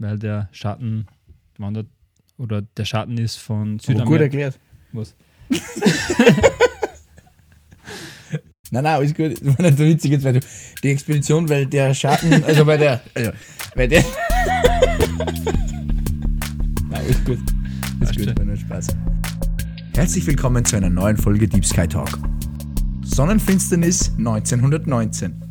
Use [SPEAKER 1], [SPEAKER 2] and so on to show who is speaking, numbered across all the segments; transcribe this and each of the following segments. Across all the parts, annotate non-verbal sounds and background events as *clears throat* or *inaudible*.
[SPEAKER 1] weil der Schatten wandert oder der Schatten ist von
[SPEAKER 2] Aber gut
[SPEAKER 1] Südamerika.
[SPEAKER 2] erklärt.
[SPEAKER 1] Was? *laughs*
[SPEAKER 2] Nein, nein, alles gut. Das war nicht so witzig jetzt, weil du die Expedition, weil der Schatten, also bei der, also, weil der. *laughs* nein, alles gut. Alles
[SPEAKER 1] Passt
[SPEAKER 2] gut, war nur Spaß. Herzlich willkommen zu einer neuen Folge Deep Sky Talk. Sonnenfinsternis 1919.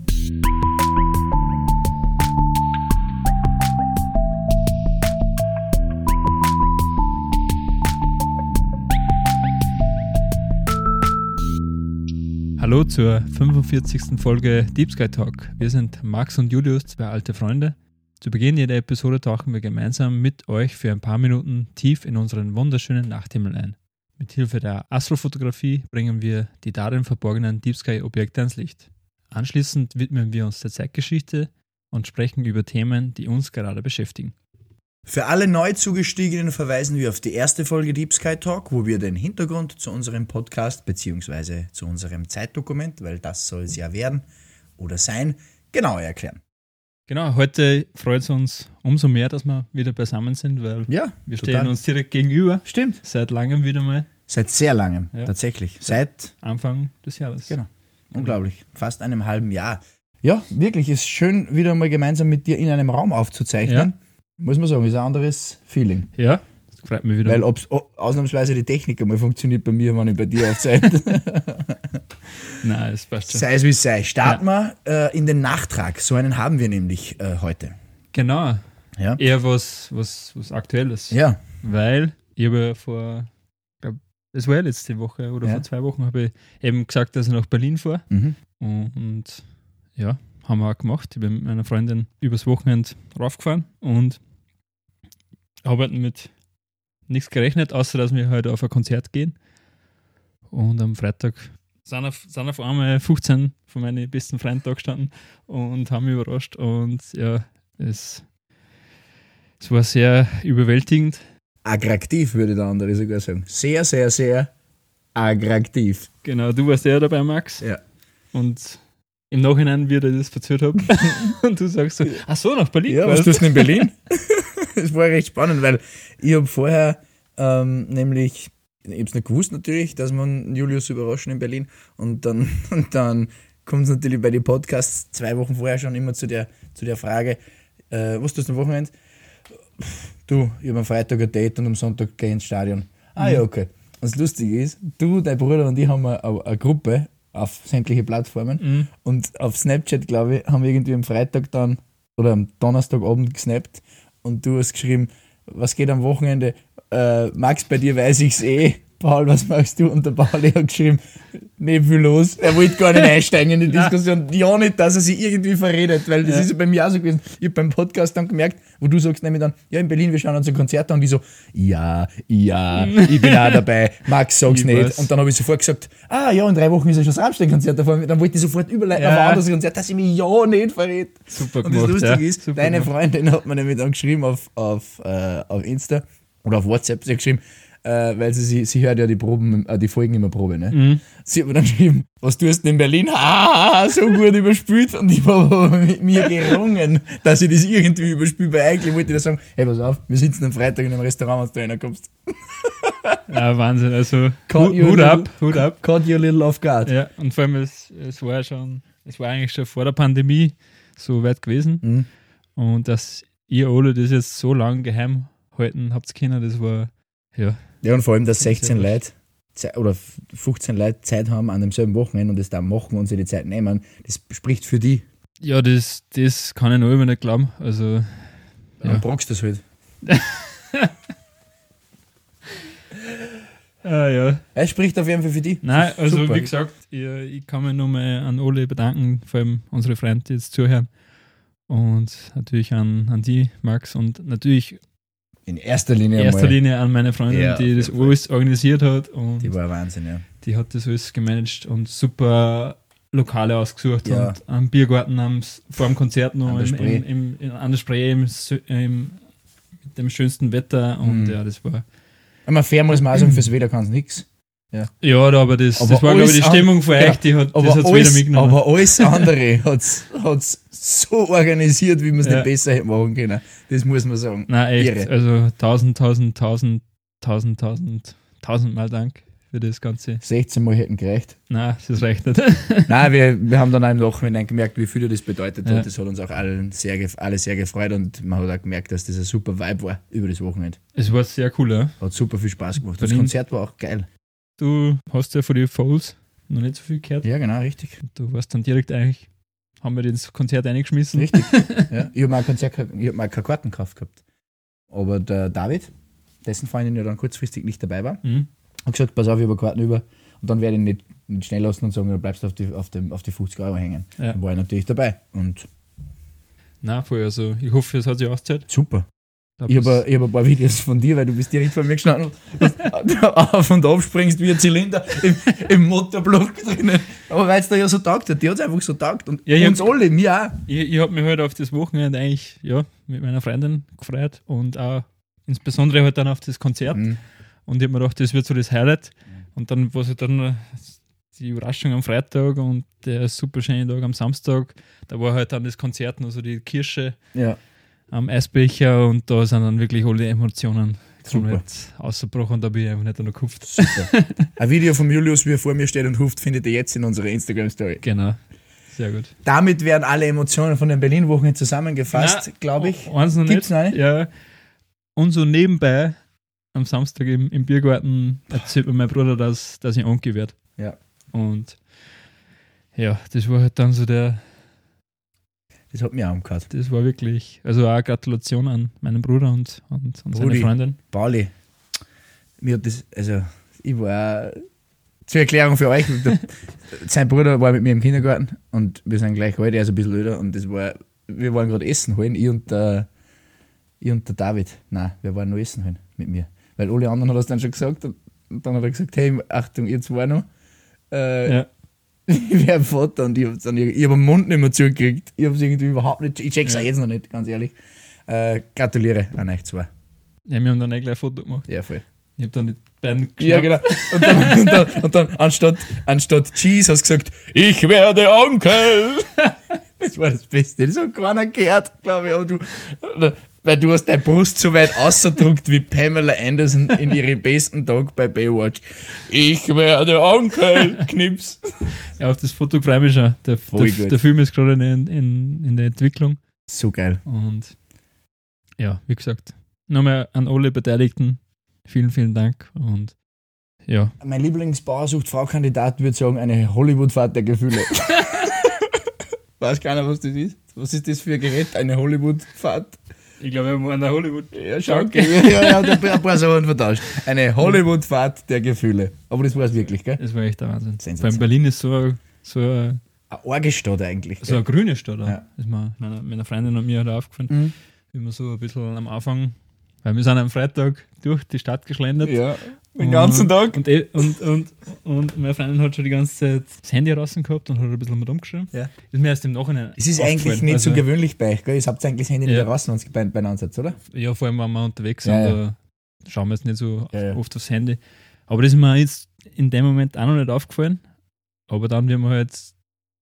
[SPEAKER 1] Hallo zur 45. Folge Deep Sky Talk. Wir sind Max und Julius, zwei alte Freunde. Zu Beginn jeder Episode tauchen wir gemeinsam mit euch für ein paar Minuten tief in unseren wunderschönen Nachthimmel ein. Mit Hilfe der Astrofotografie bringen wir die darin verborgenen Deep Sky Objekte ans Licht. Anschließend widmen wir uns der Zeitgeschichte und sprechen über Themen, die uns gerade beschäftigen.
[SPEAKER 2] Für alle neu zugestiegenen verweisen wir auf die erste Folge Deep Sky Talk, wo wir den Hintergrund zu unserem Podcast bzw. zu unserem Zeitdokument, weil das soll es ja werden oder sein, genauer erklären.
[SPEAKER 1] Genau, heute freut es uns umso mehr, dass wir wieder beisammen sind, weil
[SPEAKER 2] Ja,
[SPEAKER 1] wir stehen uns direkt gegenüber.
[SPEAKER 2] Stimmt.
[SPEAKER 1] Seit langem wieder mal,
[SPEAKER 2] Seit sehr langem,
[SPEAKER 1] Ja.
[SPEAKER 2] tatsächlich. Seit,
[SPEAKER 1] Anfang des Jahres.
[SPEAKER 2] genau, unglaublich, fast einem halben Jahr. Ja, wirklich, ist schön, wieder mal gemeinsam mit dir in einem Raum aufzuzeichnen. Muss man sagen, ist ein anderes Feeling.
[SPEAKER 1] Ja, das freut mich wieder.
[SPEAKER 2] Weil ob's, oh, ausnahmsweise die Technik einmal funktioniert bei mir, wenn ich bei dir aufzeichne. *laughs* *laughs*
[SPEAKER 1] Nein, es passt schon.
[SPEAKER 2] sei es wie es sei. Starten wir äh, in den Nachtrag. So einen haben wir nämlich äh, heute.
[SPEAKER 1] Genau,
[SPEAKER 2] Ja.
[SPEAKER 1] eher was, was, was Aktuelles.
[SPEAKER 2] Ja.
[SPEAKER 1] Weil ich habe ja vor, glaub, es war ja letzte Woche oder
[SPEAKER 2] Ja.
[SPEAKER 1] vor zwei Wochen, habe ich eben gesagt, dass ich nach Berlin fahre.
[SPEAKER 2] Mhm.
[SPEAKER 1] Und ja, haben wir auch gemacht. Ich bin mit meiner Freundin übers Wochenende raufgefahren und habe halt mit nichts gerechnet, außer dass wir heute auf ein Konzert gehen. Und am Freitag sind auf, sind auf einmal 15 von meinen besten Freunden da gestanden und haben mich überrascht. Und ja, es, es war sehr überwältigend.
[SPEAKER 2] Attraktiv, würde der andere sogar sagen. Sehr, sehr, sehr attraktiv.
[SPEAKER 1] Genau, du warst ja dabei, Max.
[SPEAKER 2] Ja.
[SPEAKER 1] Und im Nachhinein, wie ich das verzählt habe, *laughs* und du sagst so, ach so, nach Berlin.
[SPEAKER 2] Ja, was
[SPEAKER 1] warst
[SPEAKER 2] du denn in Berlin? *laughs* das war recht spannend, weil ich habe vorher ähm, nämlich, ich habe es nicht gewusst natürlich, dass man Julius überraschen in Berlin und dann, *laughs* und dann kommt es natürlich bei den Podcasts zwei Wochen vorher schon immer zu der, zu der Frage, äh, was tust du am Wochenende? Du, ich habe am Freitag ein Date und am Sonntag gehe ich ins Stadion. Ah ja, okay. Und das Lustige ist, du, dein Bruder und ich haben eine, eine Gruppe auf sämtliche Plattformen
[SPEAKER 1] Mhm.
[SPEAKER 2] und auf Snapchat, glaube ich, haben wir irgendwie am Freitag dann oder am Donnerstagabend gesnappt und du hast geschrieben, was geht am Wochenende? Äh, Max, bei dir weiß ich's eh. Paul, was machst du? Und der Paul hat geschrieben, nicht viel los. Er wollte gar nicht *laughs* einsteigen in die Diskussion. Ja, nicht, dass er sich irgendwie verredet, weil das
[SPEAKER 1] Ja.
[SPEAKER 2] ist ja bei mir auch so gewesen. Ich habe beim Podcast dann gemerkt, wo du sagst nämlich dann, ja, in Berlin, wir schauen uns ein Konzert an und die so, ja, ja, ich bin auch dabei. Max, sag's
[SPEAKER 1] Ich
[SPEAKER 2] nicht.
[SPEAKER 1] weiß.
[SPEAKER 2] Und dann habe ich sofort gesagt, ah ja, in drei Wochen ist ja schon das Rammstein-Konzert davon. Dann wollte ich sofort überleiten
[SPEAKER 1] Ja.
[SPEAKER 2] auf ein anderes Konzert, dass ich mich ja nicht verrät.
[SPEAKER 1] Super
[SPEAKER 2] Und das
[SPEAKER 1] gemacht,
[SPEAKER 2] Lustige
[SPEAKER 1] ja.
[SPEAKER 2] ist,
[SPEAKER 1] Super
[SPEAKER 2] deine
[SPEAKER 1] gemacht.
[SPEAKER 2] Freundin hat mir nämlich dann geschrieben auf, auf, äh, auf Insta oder auf WhatsApp, sie hat geschrieben, äh, weil sie, sie, sie hört ja die Proben, äh, die Folgen immer Probe, ne?
[SPEAKER 1] Mhm.
[SPEAKER 2] Sie hat mir dann geschrieben, was tust du denn in Berlin? *laughs* Ah, so gut überspült und ich habe aber mit mir gerungen, dass ich das irgendwie überspüle, weil eigentlich wollte ich dir sagen, hey, pass auf, wir sitzen am Freitag in einem Restaurant, wenn du reinkommst. *laughs*
[SPEAKER 1] Ja, Wahnsinn. Also, Hut, Hut
[SPEAKER 2] little-
[SPEAKER 1] ab, Hut ab.
[SPEAKER 2] Caught you a little off guard.
[SPEAKER 1] Ja, und vor allem, es, es war ja schon, es war eigentlich schon vor der Pandemie so weit gewesen.
[SPEAKER 2] Mhm.
[SPEAKER 1] Und dass ihr alle das jetzt so lange geheim halten habt können, das war, ja,
[SPEAKER 2] Ja, und vor allem, dass
[SPEAKER 1] Sehr
[SPEAKER 2] 16
[SPEAKER 1] gut.
[SPEAKER 2] Leute oder 15 Leute Zeit haben an demselben Wochenende und das da machen und sich die Zeit nehmen, das spricht für die.
[SPEAKER 1] ja, das, das kann ich noch immer nicht glauben. Also,
[SPEAKER 2] Ja. Dann brauchst du das halt. *laughs*
[SPEAKER 1] ah, ja.
[SPEAKER 2] Es spricht auf jeden Fall für die.
[SPEAKER 1] Nein, also
[SPEAKER 2] Super.
[SPEAKER 1] wie gesagt, ich, ich kann mich nur mal an alle bedanken, vor allem unsere Freunde, die jetzt zuhören. Und natürlich an, an die, Max, und natürlich
[SPEAKER 2] In erster Linie
[SPEAKER 1] in erster Linie an meine Freundin,
[SPEAKER 2] Ja,
[SPEAKER 1] die das alles organisiert hat. Und
[SPEAKER 2] Die war Wahnsinn, ja.
[SPEAKER 1] die hat das alles gemanagt und super Lokale ausgesucht
[SPEAKER 2] Ja.
[SPEAKER 1] und am Biergarten am, S- vor dem Konzert noch
[SPEAKER 2] An der
[SPEAKER 1] im,
[SPEAKER 2] Spree.
[SPEAKER 1] im, im, in, an der Spree im, im, mit dem schönsten Wetter und
[SPEAKER 2] Mhm.
[SPEAKER 1] ja, das war
[SPEAKER 2] Aber fair muss man auch sagen, fürs Wetter kann es nichts.
[SPEAKER 1] Ja, da, aber das,
[SPEAKER 2] Aber
[SPEAKER 1] das war, glaube ich, die Stimmung von euch, die hat, das hat's wieder mitgenommen.
[SPEAKER 2] aber alles andere *laughs* hat es so organisiert, wie man es
[SPEAKER 1] Ja.
[SPEAKER 2] nicht besser hätte machen können. Das muss man sagen.
[SPEAKER 1] Nein, echt.
[SPEAKER 2] Irre.
[SPEAKER 1] Also tausend, tausend, tausend, tausend, tausend, tausendmal Dank für das Ganze.
[SPEAKER 2] 16 Mal hätten gereicht.
[SPEAKER 1] Nein, das reicht nicht. *laughs*
[SPEAKER 2] Nein, wir, wir haben dann auch im Nachhinein gemerkt, wie viel das bedeutet
[SPEAKER 1] Ja.
[SPEAKER 2] hat. Das hat uns auch allen sehr, alle sehr gefreut und man hat auch gemerkt, dass das ein super Vibe war über das Wochenende.
[SPEAKER 1] Es war sehr cool, ja.
[SPEAKER 2] Hat super viel Spaß gemacht. Das
[SPEAKER 1] Berlin.
[SPEAKER 2] Konzert war auch geil.
[SPEAKER 1] Du hast ja von den Fouls noch nicht so viel gehört.
[SPEAKER 2] Ja, genau, richtig.
[SPEAKER 1] Du warst dann direkt eigentlich, haben wir ins Konzert eingeschmissen.
[SPEAKER 2] Richtig. *laughs* ja. Ich habe mal ein Konzert, ge- ich hab mal keine Karten gekauft gehabt. Aber der David, dessen Freundin ja dann kurzfristig nicht dabei war,
[SPEAKER 1] Mhm.
[SPEAKER 2] hat gesagt, pass auf, ich habe Karten über und dann werde ich nicht, nicht schnell lassen und sagen, du bleibst auf die, auf, dem, auf die 50 Euro hängen.
[SPEAKER 1] Ja.
[SPEAKER 2] Dann war ich natürlich dabei und
[SPEAKER 1] Nein, voll. Also ich hoffe, es hat sich ausgezahlt.
[SPEAKER 2] super. Ich habe hab ein paar Videos von dir, weil du bist direkt vor mir gestanden und *laughs* auf und ab springst wie ein Zylinder im, im Motorblock drinnen. Aber weil es da ja so taugt hat, die hat es einfach so taugt. Und
[SPEAKER 1] Ja,
[SPEAKER 2] uns alle, mir auch.
[SPEAKER 1] Ich, ich habe mich halt auf das Wochenende eigentlich ja, mit meiner Freundin gefreut und auch insbesondere halt dann auf das Konzert.
[SPEAKER 2] Mhm.
[SPEAKER 1] Und ich habe mir gedacht, das wird so das Highlight. Und dann war es halt dann die Überraschung am Freitag und der super schöne Tag am Samstag. Da war halt dann das Konzert, also die Kirsche
[SPEAKER 2] Ja,
[SPEAKER 1] am Eisbecher und da sind dann wirklich alle Emotionen
[SPEAKER 2] Super.
[SPEAKER 1] ausgebrochen und da bin ich einfach nicht noch gekauft.
[SPEAKER 2] super. *laughs* ein Video von Julius, wie er vor mir steht und huft, findet ihr jetzt in unserer Instagram-Story.
[SPEAKER 1] Genau. Sehr gut.
[SPEAKER 2] Damit werden alle Emotionen von den Berlin-Wochen zusammengefasst, glaube ich.
[SPEAKER 1] Eins noch
[SPEAKER 2] Gibt's
[SPEAKER 1] nicht.
[SPEAKER 2] noch?
[SPEAKER 1] Ja. Und so nebenbei am Samstag im, im Biergarten erzählt mir mein Bruder, dass, dass ich Onkel werde.
[SPEAKER 2] Ja.
[SPEAKER 1] Und ja, das war halt dann so der,
[SPEAKER 2] Das hat mich auch umgehört.
[SPEAKER 1] das war wirklich, also auch Gratulation an meinen Bruder und, und, und seine
[SPEAKER 2] Brudi.
[SPEAKER 1] Freundin.
[SPEAKER 2] Pauli, mir hat das, also ich war zur Erklärung für euch, der, *laughs* sein Bruder war mit mir im Kindergarten und wir sind gleich alt, er ist ein bisschen älter und das war, wir waren gerade Essen holen, ich und der, ich und der David, nein, wir waren nur Essen holen mit mir, weil alle anderen hat das dann schon gesagt und, und dann hat er gesagt, hey, Achtung, ihr zwei noch, äh,
[SPEAKER 1] Ja. *laughs*
[SPEAKER 2] ich werde Vater und ich habe hab den Mund nicht mehr zugekriegt, ich habe es irgendwie überhaupt nicht, ich check's
[SPEAKER 1] Ja.
[SPEAKER 2] auch jetzt noch nicht, ganz ehrlich, äh, gratuliere an euch zwei,
[SPEAKER 1] ja, wir haben dann eh gleich ein Foto gemacht.
[SPEAKER 2] ja voll.
[SPEAKER 1] Ich habe dann die beiden
[SPEAKER 2] Ja,
[SPEAKER 1] geschnappt.
[SPEAKER 2] genau. Und dann, und dann, und dann anstatt, anstatt Cheese hast du gesagt, ich werde Onkel. *laughs* Das war das Beste. Das hat keiner gehört, glaube ich. Aber du, weil du hast deine Brust so weit ausgedruckt wie Pamela Anderson in ihrem besten Tag bei Baywatch. Ich werde Onkel. Knips.
[SPEAKER 1] Ja, auf das Foto freue ich mich schon. Der, der, der Film ist gerade in, in, in der Entwicklung.
[SPEAKER 2] So geil.
[SPEAKER 1] Und ja, wie gesagt, nochmal an alle Beteiligten vielen, vielen Dank. Und ja,
[SPEAKER 2] Mein Lieblingsbauer sucht Frau-Kandidat würde sagen, eine Hollywood-Fahrt der Gefühle. *laughs* Weiß keiner, was das ist? Was ist das für ein Gerät? Eine Hollywood-Fahrt?
[SPEAKER 1] Ich glaube, wir waren in Hollywood.
[SPEAKER 2] Ja, schau, okay. ja, ja, ein paar Sachen vertauscht. Eine Hollywood-Fahrt der Gefühle. Aber das war es wirklich, gell?
[SPEAKER 1] Das war echt der Wahnsinn.
[SPEAKER 2] Sensation.
[SPEAKER 1] Beim Berlin ist so, ein- so, ein-
[SPEAKER 2] Eine Orgestadt eigentlich.
[SPEAKER 1] so eine grüne Stadt.
[SPEAKER 2] Ja.
[SPEAKER 1] Ist mir meiner, meiner Freundin und mir halt aufgefallen,
[SPEAKER 2] Mhm.
[SPEAKER 1] wie wir so ein bisschen am Anfang, weil wir sind am Freitag durch die Stadt geschlendert.
[SPEAKER 2] Ja, den
[SPEAKER 1] Und-
[SPEAKER 2] ganzen Tag.
[SPEAKER 1] Und, eh- und, und, und meine Freundin hat schon die ganze Zeit das Handy draußen gehabt und hat ein bisschen mit rumgeschrieben.
[SPEAKER 2] Ja.
[SPEAKER 1] Ist mir erst im Nachhinein.
[SPEAKER 2] Es ist eigentlich nicht so
[SPEAKER 1] Also,
[SPEAKER 2] gewöhnlich bei euch, gell? Ihr habt eigentlich das Handy
[SPEAKER 1] Ja.
[SPEAKER 2] nicht raus, wenn es bei, beieinander seid, oder?
[SPEAKER 1] Ja, vor allem, wenn wir unterwegs sind,
[SPEAKER 2] ja.
[SPEAKER 1] da schauen wir jetzt nicht so oft aufs Handy. Aber das ist mir jetzt in dem Moment auch noch nicht aufgefallen. Aber dann, wie wir halt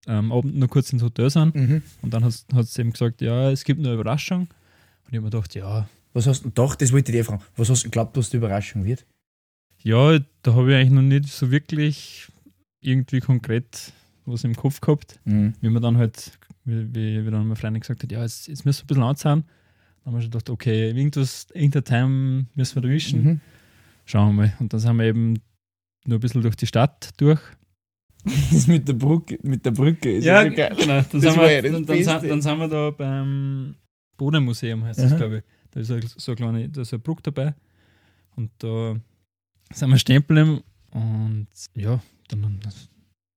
[SPEAKER 1] am Abend noch kurz ins Hotel sind
[SPEAKER 2] Mhm.
[SPEAKER 1] und dann hat es eben gesagt, ja, es gibt eine Überraschung. Und ich habe mir gedacht, ja,
[SPEAKER 2] Was hast du, doch, das wollte ich dir fragen. Was hast du geglaubt, was die Überraschung wird?
[SPEAKER 1] ja, da habe ich eigentlich noch nicht so wirklich irgendwie konkret was im Kopf gehabt.
[SPEAKER 2] Mhm.
[SPEAKER 1] Wie man dann halt, wie, wie, wie dann meine Freundin gesagt hat, ja, jetzt, jetzt müssen wir ein bisschen anzahlen. Dann haben wir schon gedacht, okay, irgendwas, irgendein Time müssen wir da wischen.
[SPEAKER 2] Mhm.
[SPEAKER 1] Schauen wir mal. Und dann sind wir eben nur ein bisschen durch die Stadt durch. *laughs*
[SPEAKER 2] Das mit der Brücke, mit der Brücke ist ja, geil.
[SPEAKER 1] genau. Dann,
[SPEAKER 2] Das
[SPEAKER 1] sind
[SPEAKER 2] ja
[SPEAKER 1] wir,
[SPEAKER 2] das
[SPEAKER 1] dann, dann, sind, dann sind wir da beim Bodenmuseum, heißt das,
[SPEAKER 2] Aha.
[SPEAKER 1] glaube ich. Da ist so so eine kleine, da ist eine Brücke dabei. Und da sind wir stehen geblieben und ja, dann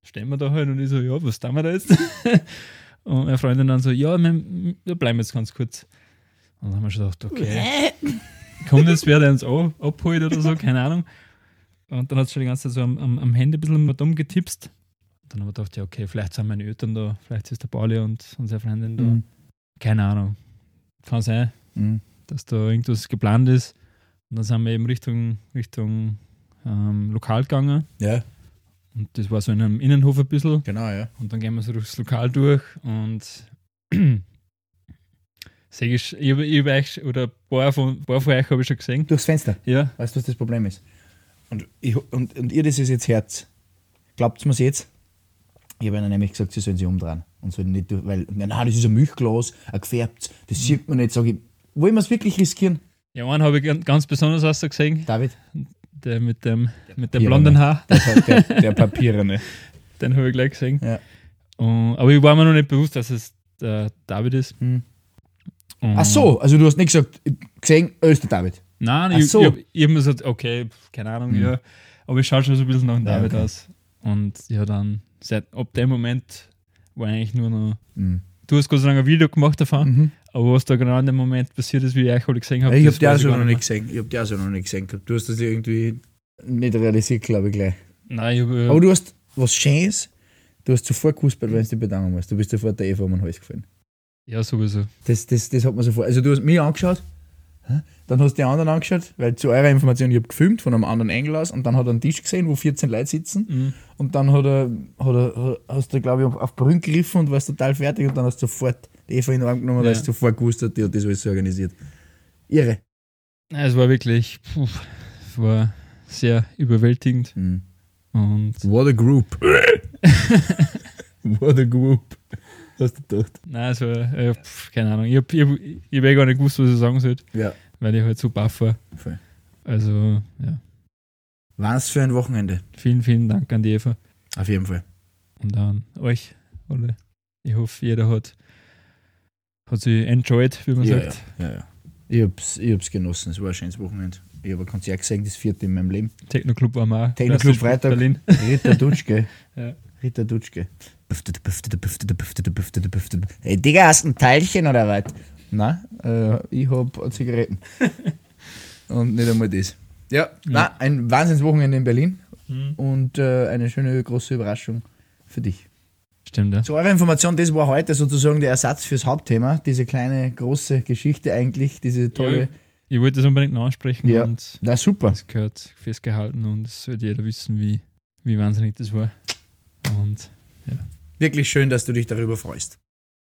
[SPEAKER 1] stehen wir da halt und ich so, ja, was tun wir da jetzt? *laughs* und meine Freundin dann so, ja, wir, wir bleiben jetzt ganz kurz. Und dann haben wir schon gedacht, okay, kommt jetzt wer, der uns abholt oder so, keine Ahnung. Und dann hat sie schon die ganze Zeit so am, am, am Handy ein bisschen mit umgetipst. Dann haben wir gedacht, ja, okay, vielleicht sind meine Eltern da, vielleicht ist der Pauli und unsere Freundin da.
[SPEAKER 2] Mhm.
[SPEAKER 1] Keine Ahnung. Kann sein,
[SPEAKER 2] Mhm.
[SPEAKER 1] Dass da irgendwas geplant ist. Und dann sind wir eben Richtung, Richtung ähm, Lokal gegangen.
[SPEAKER 2] Ja,
[SPEAKER 1] Und das war so in einem Innenhof ein bisschen.
[SPEAKER 2] genau, ja.
[SPEAKER 1] Und dann gehen wir so durchs Lokal durch und *clears throat* sehe ich, ich, ich euch, oder ein paar von, ein paar von euch habe ich schon gesehen.
[SPEAKER 2] Durchs Fenster.
[SPEAKER 1] Ja,
[SPEAKER 2] Weißt du, was das Problem ist? Und, ich, und, und ihr, das ist jetzt Herz. Glaubt mir's jetzt? Ich habe ihnen nämlich gesagt, sie sollen sich umdrehen. Und sollen nicht, durch- weil, nein, das ist ein Milchglas, ein gefärbt, das sieht man nicht. Sag ich, wollen wir es wirklich riskieren?
[SPEAKER 1] ja einen habe ich gan- ganz besonders aus gesehen,
[SPEAKER 2] David?
[SPEAKER 1] der mit dem, mit dem blonden Haar,
[SPEAKER 2] Der, der, *laughs* der Papierene.
[SPEAKER 1] den habe ich gleich gesehen.
[SPEAKER 2] Ja.
[SPEAKER 1] Und, aber ich war mir noch nicht bewusst, dass es der David ist.
[SPEAKER 2] Hm. Ach so, also du hast nicht gesagt, gesehen, ist der David.
[SPEAKER 1] Nein,
[SPEAKER 2] Ach
[SPEAKER 1] ich,
[SPEAKER 2] so.
[SPEAKER 1] ich, ich habe mir gesagt, okay, keine Ahnung,
[SPEAKER 2] Hm.
[SPEAKER 1] ja. Aber ich schaue schon so ein bisschen nach dem
[SPEAKER 2] Ja,
[SPEAKER 1] David
[SPEAKER 2] okay.
[SPEAKER 1] aus. Und ja, dann, seit ab dem Moment war eigentlich nur noch.
[SPEAKER 2] Mhm.
[SPEAKER 1] Du hast Gott sei Dank ein Video gemacht davon,
[SPEAKER 2] Mhm.
[SPEAKER 1] Aber was da genau in dem Moment passiert ist, wie ich euch alle gesehen habe,
[SPEAKER 2] Ich
[SPEAKER 1] das
[SPEAKER 2] habe die
[SPEAKER 1] gar
[SPEAKER 2] noch nicht gesehen. Ich habe die also noch nicht gesehen. Du hast das irgendwie nicht realisiert, glaube ich, gleich.
[SPEAKER 1] Nein, ich habe.
[SPEAKER 2] Aber du hast was Schönes, du hast sofort gewusst, wenn du dich bedanken musst. Du bist sofort der Eva um den Hals gefallen.
[SPEAKER 1] ja, sowieso.
[SPEAKER 2] Das, das, das hat man sofort. Also du hast mich angeschaut, dann hast du die anderen angeschaut, weil zu eurer Information, ich habe gefilmt von einem anderen Engel aus und dann hat er einen Tisch gesehen, wo 14 Leute sitzen
[SPEAKER 1] Mhm.
[SPEAKER 2] und dann hat er, hat er hast du, glaube ich, auf, auf Brünn gegriffen und warst total fertig und dann hast du sofort die Eva in den Arm genommen, weil
[SPEAKER 1] Ja.
[SPEAKER 2] du sofort gewusst hast, die hat das alles so organisiert. Irre.
[SPEAKER 1] Es war wirklich, puh, es war sehr überwältigend
[SPEAKER 2] Mhm.
[SPEAKER 1] und
[SPEAKER 2] What a group. *laughs* What a group. Hast du gedacht?
[SPEAKER 1] nein, es war, äh, pf, keine Ahnung, ich habe ich hab, ich hab eh gar nicht gewusst, was ich sagen sollte,
[SPEAKER 2] Ja,
[SPEAKER 1] weil ich halt so baff war.
[SPEAKER 2] voll.
[SPEAKER 1] Also, ja,
[SPEAKER 2] Was für ein Wochenende.
[SPEAKER 1] vielen, vielen Dank an die Eva.
[SPEAKER 2] Auf jeden Fall.
[SPEAKER 1] und an euch alle. Ich hoffe, jeder hat, hat sich enjoyed, wie man
[SPEAKER 2] Ja,
[SPEAKER 1] sagt.
[SPEAKER 2] ja, ja, ja. Ich hab's, ich hab's genossen. Es war ein schönes Wochenende. Ich habe ein Konzert gesehen, das vierte in meinem Leben.
[SPEAKER 1] Techno-Club war mal.
[SPEAKER 2] Techno-Club Freitag.
[SPEAKER 1] Berlin.
[SPEAKER 2] Rita Dutschke. *laughs*
[SPEAKER 1] Ja.
[SPEAKER 2] Rita Dutschke. Hey, Digga, hast du ein Teilchen oder was? Nein, äh, ich hab Zigaretten. *laughs* Und nicht einmal das. Ja, nein, ein Wahnsinnswochenende in Berlin
[SPEAKER 1] Mhm.
[SPEAKER 2] und äh, eine schöne große Überraschung für dich.
[SPEAKER 1] Stimmt, ja.
[SPEAKER 2] Zu eurer Information, das war heute sozusagen der Ersatz fürs Hauptthema. Diese kleine, große Geschichte eigentlich, diese tolle.
[SPEAKER 1] Ja, ich wollte das unbedingt noch ansprechen
[SPEAKER 2] Ja.
[SPEAKER 1] und
[SPEAKER 2] Na super.
[SPEAKER 1] das gehört festgehalten und es sollte jeder wissen, wie, wie wahnsinnig das war. Und
[SPEAKER 2] Wirklich schön, dass du dich darüber freust.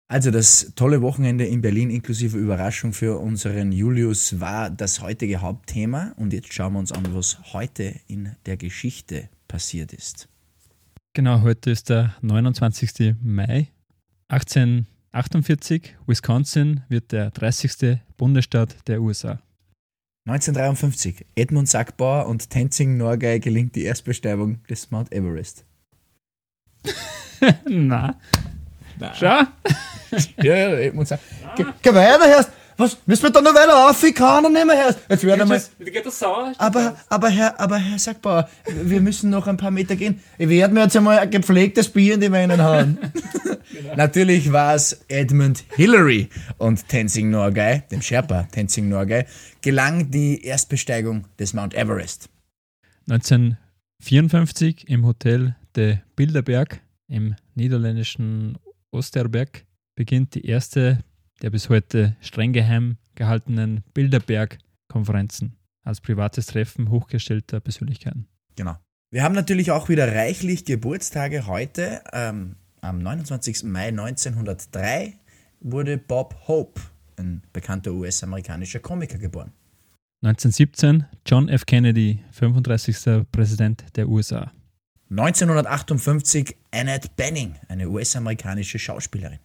[SPEAKER 2] Also das tolle Wochenende in Berlin inklusive Überraschung für unseren Julius war das heutige Hauptthema und jetzt schauen wir uns an, was heute in der Geschichte passiert ist.
[SPEAKER 1] Genau, heute ist der 29. Mai 1848. Wisconsin wird der 30. Bundesstaat der USA.
[SPEAKER 2] 1953, Edmund Sackbauer und Tenzing Norgay gelingt die Erstbesteigung des Mount Everest. *laughs*
[SPEAKER 1] Na, schau.
[SPEAKER 2] Ja, ja, Edmund Sackbauer. Geh, geh weiter, Herr. Was? Müssen wir da noch weiter auf? Ich kann nicht mehr, Herr. Jetzt werden wir.
[SPEAKER 1] geht das sauer?
[SPEAKER 2] Aber, aber, Herr, aber Herr Sackbauer, wir müssen noch ein paar Meter gehen. Ich werde mir jetzt einmal ein gepflegtes Bier in die Veinen hauen. Natürlich war es Edmund Hillary und Tenzing Norgay, dem Sherpa Tenzing Norgay, gelang die Erstbesteigung des Mount Everest.
[SPEAKER 1] 1954 im Hotel de Bilderberg im niederländischen Osterberg beginnt die erste der bis heute streng geheim gehaltenen Bilderberg-Konferenzen als privates Treffen hochgestellter Persönlichkeiten.
[SPEAKER 2] Genau. Wir haben natürlich auch wieder reichlich Geburtstage heute. Ähm, am 29. Mai 1903 wurde Bob Hope, ein bekannter US-amerikanischer Komiker, geboren.
[SPEAKER 1] 1917 John F. Kennedy, 35. Präsident der USA.
[SPEAKER 2] 1958 Annette Bening, eine US-amerikanische Schauspielerin.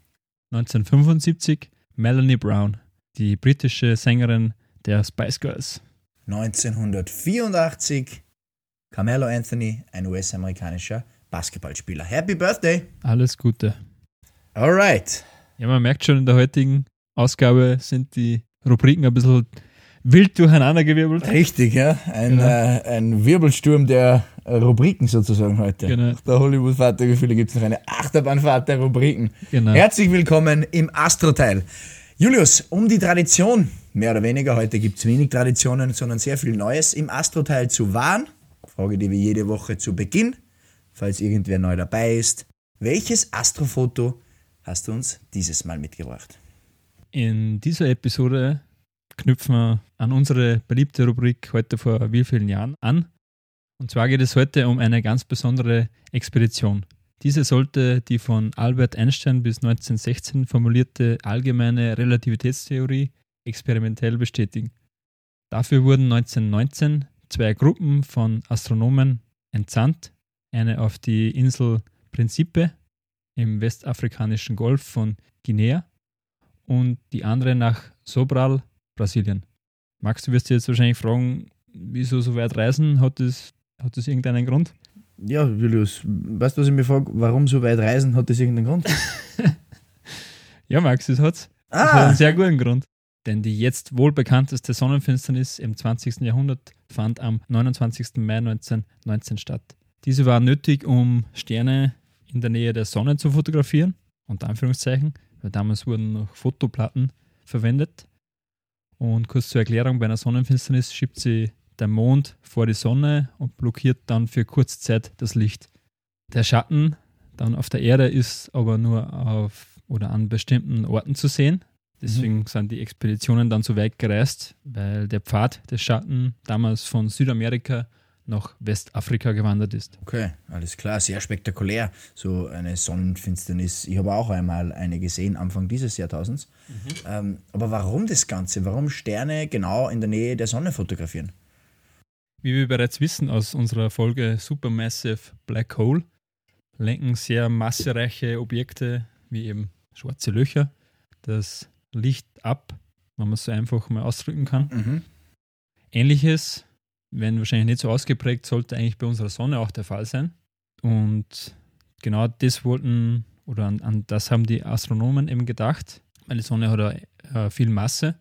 [SPEAKER 1] 1975 Melanie Brown, die britische Sängerin der Spice Girls.
[SPEAKER 2] 1984 Carmelo Anthony, ein US-amerikanischer Basketballspieler. Happy Birthday!
[SPEAKER 1] Alles Gute.
[SPEAKER 2] Alright.
[SPEAKER 1] Ja, man merkt schon, in der heutigen Ausgabe sind die Rubriken ein bisschen wild durcheinandergewirbelt.
[SPEAKER 2] Richtig, ja. Ein,
[SPEAKER 1] Genau.
[SPEAKER 2] äh, ein Wirbelsturm der äh, Rubriken sozusagen heute.
[SPEAKER 1] Genau.
[SPEAKER 2] Der Hollywood-Vatergefühle gibt es noch eine Achterbahnfahrt der Rubriken.
[SPEAKER 1] Genau.
[SPEAKER 2] Herzlich willkommen im Astro-Teil. Julius, um die Tradition, mehr oder weniger, heute gibt es wenig Traditionen, sondern sehr viel Neues im Astro-Teil zu wahren. Frage, die wir jede Woche zu Beginn, falls irgendwer neu dabei ist. Welches Astrofoto hast du uns dieses Mal mitgebracht?
[SPEAKER 1] In dieser Episode knüpfen wir an unsere beliebte Rubrik heute vor wie vielen Jahren an. Und zwar geht es heute um eine ganz besondere Expedition. Diese sollte die von Albert Einstein bis 1916 formulierte allgemeine Relativitätstheorie experimentell bestätigen. Dafür wurden 1919 zwei Gruppen von Astronomen entsandt, eine auf die Insel Principe im westafrikanischen Golf von Guinea und die andere nach Sobral, Brasilien. Max, du wirst dir jetzt wahrscheinlich fragen, wieso so weit reisen? Hat das, hat das irgendeinen Grund?
[SPEAKER 2] Ja, Julius, weißt du, was ich mich frage? Warum so weit reisen? Hat das irgendeinen Grund? *laughs*
[SPEAKER 1] ja, Max, das hat's.
[SPEAKER 2] Ah.
[SPEAKER 1] Das hat einen sehr guten Grund. Denn die jetzt wohl bekannteste Sonnenfinsternis im 20. Jahrhundert fand am 29. Mai 1919 statt. Diese war nötig, um Sterne in der Nähe der Sonne zu fotografieren, unter Anführungszeichen, weil damals wurden noch Fotoplatten verwendet. Und kurz zur Erklärung, bei einer Sonnenfinsternis schiebt sie der Mond vor die Sonne und blockiert dann für kurze Zeit das Licht. Der Schatten dann auf der Erde ist aber nur auf oder an bestimmten Orten zu sehen. Deswegen mhm. sind die Expeditionen dann so weit gereist, weil der Pfad des Schatten damals von Südamerika nach Westafrika gewandert ist.
[SPEAKER 2] Okay, alles klar, sehr spektakulär. So eine Sonnenfinsternis. Ich habe auch einmal eine gesehen, Anfang dieses Jahrtausends. Mhm. Ähm, aber warum das Ganze? Warum Sterne genau in der Nähe der Sonne fotografieren?
[SPEAKER 1] Wie wir bereits wissen aus unserer Folge Supermassive Black Hole, lenken sehr massereiche Objekte wie eben schwarze Löcher das Licht ab, wenn man es so einfach mal ausdrücken kann. Mhm. Ähnliches wenn wahrscheinlich nicht so ausgeprägt, sollte eigentlich bei unserer Sonne auch der Fall sein. Und genau das wollten, oder an, an das haben die Astronomen eben gedacht, weil die Sonne hat ja viel Masse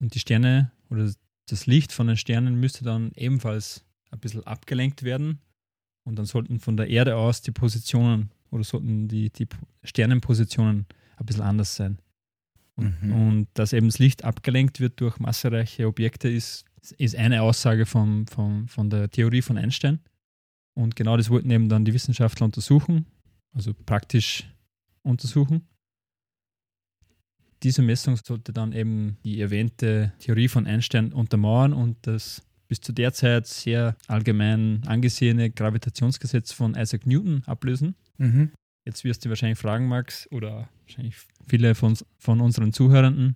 [SPEAKER 1] und die Sterne oder das Licht von den Sternen müsste dann ebenfalls ein bisschen abgelenkt werden. Und dann sollten von der Erde aus die Positionen oder sollten die, die Sternenpositionen ein bisschen anders sein. Und, mhm. und dass eben das Licht abgelenkt wird durch massereiche Objekte, ist ist eine Aussage vom, vom, von der Theorie von Einstein. Und genau das wollten eben dann die Wissenschaftler untersuchen, also praktisch untersuchen. Diese Messung sollte dann eben die erwähnte Theorie von Einstein untermauern und das bis zu der Zeit sehr allgemein angesehene Gravitationsgesetz von Isaac Newton ablösen. Mhm. Jetzt wirst du wahrscheinlich fragen, Max, oder wahrscheinlich viele von, von unseren Zuhörenden,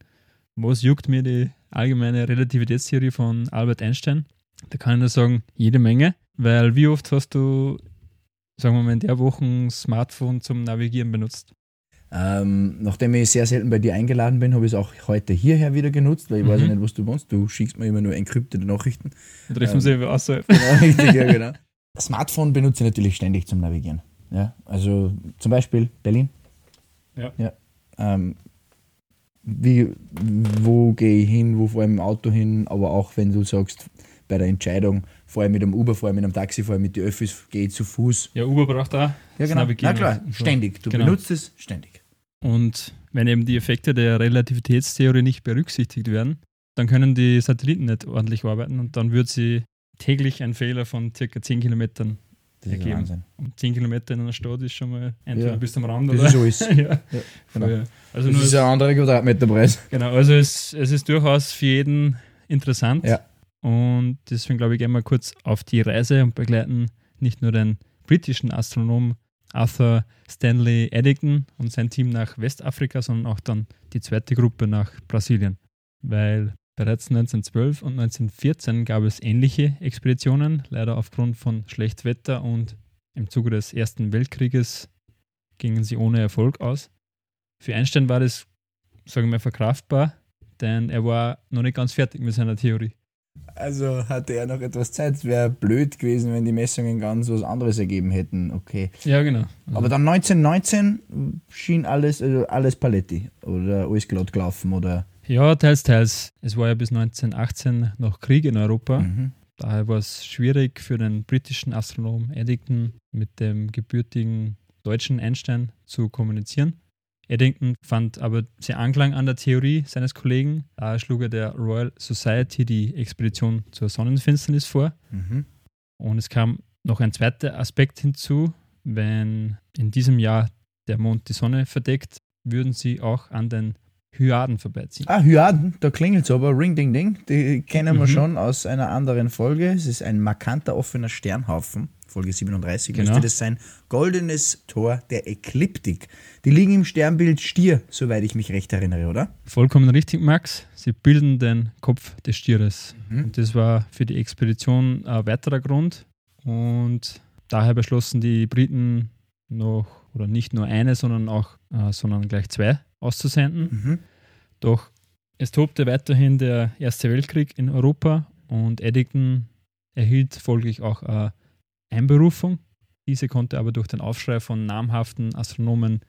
[SPEAKER 1] was juckt mir die allgemeine Relativitätstheorie von Albert Einstein? Da kann ich nur sagen, jede Menge, weil wie oft hast du, sagen wir mal, in der Woche ein Smartphone zum Navigieren benutzt?
[SPEAKER 2] Ähm, nachdem ich sehr selten bei dir eingeladen bin, habe ich es auch heute hierher wieder genutzt, weil ich mhm. weiß ja nicht, was du wohnst. Du schickst mir immer nur entkryptete Nachrichten.
[SPEAKER 1] Wir treffen ähm, sie außerhalb. *laughs*
[SPEAKER 2] Genau, richtig, ja, genau. Smartphone benutze ich natürlich ständig zum Navigieren. Ja, also zum Beispiel Berlin.
[SPEAKER 1] Ja.
[SPEAKER 2] ja. Ähm, wie, wo gehe ich hin, wo fahre ich mit dem Auto hin, aber auch wenn du sagst, bei der Entscheidung, fahre ich mit dem Uber, fahre ich mit dem Taxi, fahre ich mit den Öffis, gehe ich zu Fuß.
[SPEAKER 1] Ja, Uber braucht auch.
[SPEAKER 2] Ja, genau. Na klar, ständig. Du genau. benutzt es ständig.
[SPEAKER 1] Und wenn eben die Effekte der Relativitätstheorie nicht berücksichtigt werden, dann können die Satelliten nicht ordentlich arbeiten und dann wird sie täglich einen Fehler von circa 10 Kilometern das ergeben. ist Wahnsinn. Und 10 Kilometer in einer Stadt ist schon mal entweder ja. bis am Rand
[SPEAKER 2] das
[SPEAKER 1] oder.
[SPEAKER 2] Das ist alles. *laughs*
[SPEAKER 1] ja. ja.
[SPEAKER 2] Genau. Also das ist ein anderer Quadratmeterpreis.
[SPEAKER 1] Genau, also es, es ist durchaus für jeden interessant.
[SPEAKER 2] Ja.
[SPEAKER 1] Und deswegen glaube ich, gehen wir kurz auf die Reise und begleiten nicht nur den britischen Astronom Arthur Stanley Eddington und sein Team nach Westafrika, sondern auch dann die zweite Gruppe nach Brasilien. Weil Bereits 1912 und 1914 gab es ähnliche Expeditionen, leider aufgrund von schlechtem Wetter und im Zuge des Ersten Weltkrieges gingen sie ohne Erfolg aus. Für Einstein war das, sagen wir, verkraftbar, denn er war noch nicht ganz fertig mit seiner Theorie.
[SPEAKER 2] Also hatte er noch etwas Zeit. Es wäre blöd gewesen, wenn die Messungen ganz was anderes ergeben hätten. Okay.
[SPEAKER 1] Ja, genau.
[SPEAKER 2] Also Aber dann 1919 schien alles, also alles Paletti oder alles glatt gelaufen oder
[SPEAKER 1] ja, teils, teils. Es war ja bis 1918 noch Krieg in Europa. Mhm. Daher war es schwierig für den britischen Astronom Eddington mit dem gebürtigen deutschen Einstein zu kommunizieren. Eddington fand aber sehr Anklang an der Theorie seines Kollegen. Daher schlug er der Royal Society die Expedition zur Sonnenfinsternis vor. Mhm. Und es kam noch ein zweiter Aspekt hinzu. Wenn in diesem Jahr der Mond die Sonne verdeckt, würden sie auch an den Hyaden vorbeiziehen.
[SPEAKER 2] Ah, Hyaden, da klingelt es aber, Ring Ding Ding. Die kennen wir
[SPEAKER 1] Mhm.
[SPEAKER 2] schon aus einer anderen Folge. Es ist ein markanter offener Sternhaufen. Folge 37
[SPEAKER 1] Genau.
[SPEAKER 2] müsste das sein. Goldenes Tor der Ekliptik. Die liegen im Sternbild Stier, soweit ich mich recht erinnere, oder?
[SPEAKER 1] Vollkommen richtig, Max. Sie bilden den Kopf des Stieres.
[SPEAKER 2] Mhm.
[SPEAKER 1] Und das war für die Expedition ein weiterer Grund. Und daher beschlossen die Briten noch, oder nicht nur eine, sondern auch, äh, sondern gleich zwei auszusenden.
[SPEAKER 2] Mhm.
[SPEAKER 1] Doch es tobte weiterhin der Erste Weltkrieg in Europa und Eddington erhielt folglich auch eine Einberufung. Diese konnte aber durch den Aufschrei von namhaften Astronomen